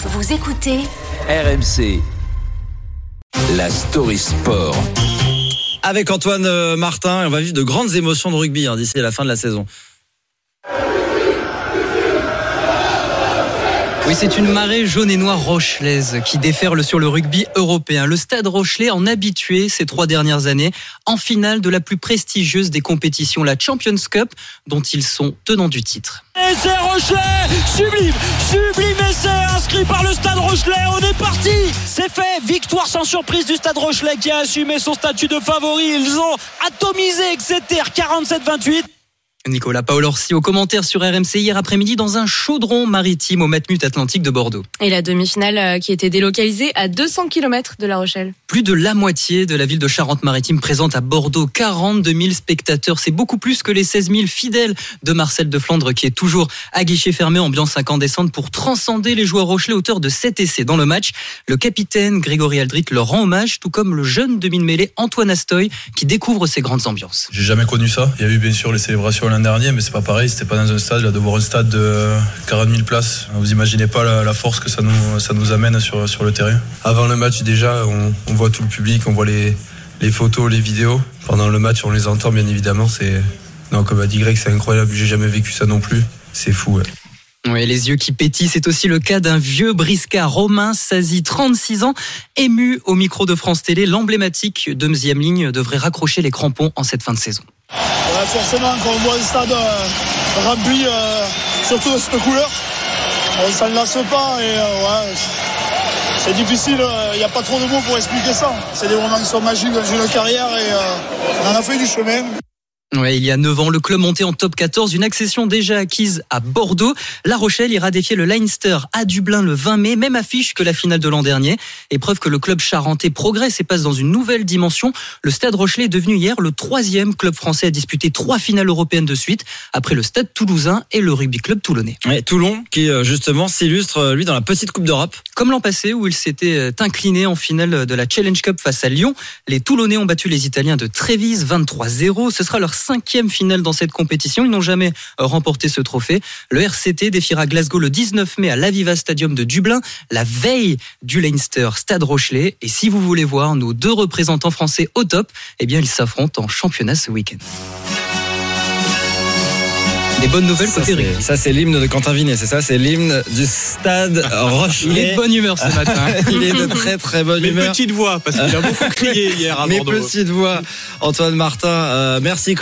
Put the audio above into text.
Vous écoutez RMC. La story sport. Avec Antoine euh, Martin, on va vivre de grandes émotions de rugby hein, d'ici la fin de la saison. Oui, c'est une marée jaune et noire rochelaise qui déferle sur le rugby européen. Le Stade Rochelet en habitué ces trois dernières années en finale de la plus prestigieuse des compétitions, la Champions Cup, dont ils sont tenants du titre. Et c'est Rochelet Sublime Sublime essai inscrit par le Stade Rochelet On est parti C'est fait Victoire sans surprise du Stade Rochelet qui a assumé son statut de favori. Ils ont atomisé Exeter 47-28. Nicolas Paolorsi au commentaire sur RMC hier après-midi dans un chaudron maritime au Matmut Atlantique de Bordeaux. Et la demi-finale euh, qui était délocalisée à 200 km de La Rochelle. Plus de la moitié de la ville de Charente-Maritime présente à Bordeaux 42 000 spectateurs. C'est beaucoup plus que les 16 000 fidèles de Marcel de Flandre qui est toujours à guichet fermé, ambiance incandescente pour transcender les joueurs Rochelet auteur de 7 essais dans le match. Le capitaine Grégory Aldrit leur rend hommage, tout comme le jeune demi-mêlée Antoine Astoy qui découvre ces grandes ambiances. J'ai jamais connu ça. Il y a eu bien sûr les célébrations l'an dernier, mais c'est pas pareil. C'était pas dans un stade. Là, de voir un stade de 40 000 places, vous imaginez pas la, la force que ça nous, ça nous amène sur, sur le terrain. Avant le match, déjà, on, on voit tout le public, on voit les, les photos, les vidéos. Pendant le match, on les entend, bien évidemment. C'est non, comme a dit Greg, c'est incroyable. J'ai jamais vécu ça non plus. C'est fou. Ouais. Oui, les yeux qui pétillent, c'est aussi le cas d'un vieux briscard Romain Sazi, 36 ans, ému au micro de France Télé. L'emblématique de Ligne devrait raccrocher les crampons en cette fin de saison. Ouais, forcément, quand on voit le stade euh, rempli, euh, surtout de cette couleur, euh, ça ne lasse pas et ouais, c'est difficile, il n'y a pas trop de mots pour expliquer ça. C'est des moments qui sont magiques dans une carrière et on en a fait du chemin. Ouais, il y a 9 ans, le club monté en top 14, une accession déjà acquise à Bordeaux. La Rochelle ira défier le Leinster à Dublin le 20 mai, même affiche que la finale de l'an dernier. Et preuve que le club charentais progresse et passe dans une nouvelle dimension. Le Stade Rochelet est devenu hier le troisième club français à disputer trois finales européennes de suite, après le Stade Toulousain et le Rugby Club Toulonnais. Ouais, Toulon qui euh, justement s'illustre lui dans la petite Coupe d'Europe. Comme l'an passé où il s'était incliné en finale de la Challenge Cup face à Lyon, les Toulonnais ont battu les Italiens de Trévise 23-0. Ce sera leur cinquième finale dans cette compétition. Ils n'ont jamais remporté ce trophée. Le RCT défiera Glasgow le 19 mai à l'Aviva Stadium de Dublin, la veille du Leinster Stade Rochelet. Et si vous voulez voir nos deux représentants français au top, eh bien, ils s'affrontent en championnat ce week-end. Des bonnes nouvelles côté. Ça, c'est l'hymne de Quentin Vinet, c'est ça? C'est l'hymne du stade Rochelet. Il est de bonne humeur ce matin. Il est de très très bonne Mais humeur. petite voix, parce qu'il a beaucoup crié hier à Mais Bordeaux. petite voix, Antoine Martin, euh, merci.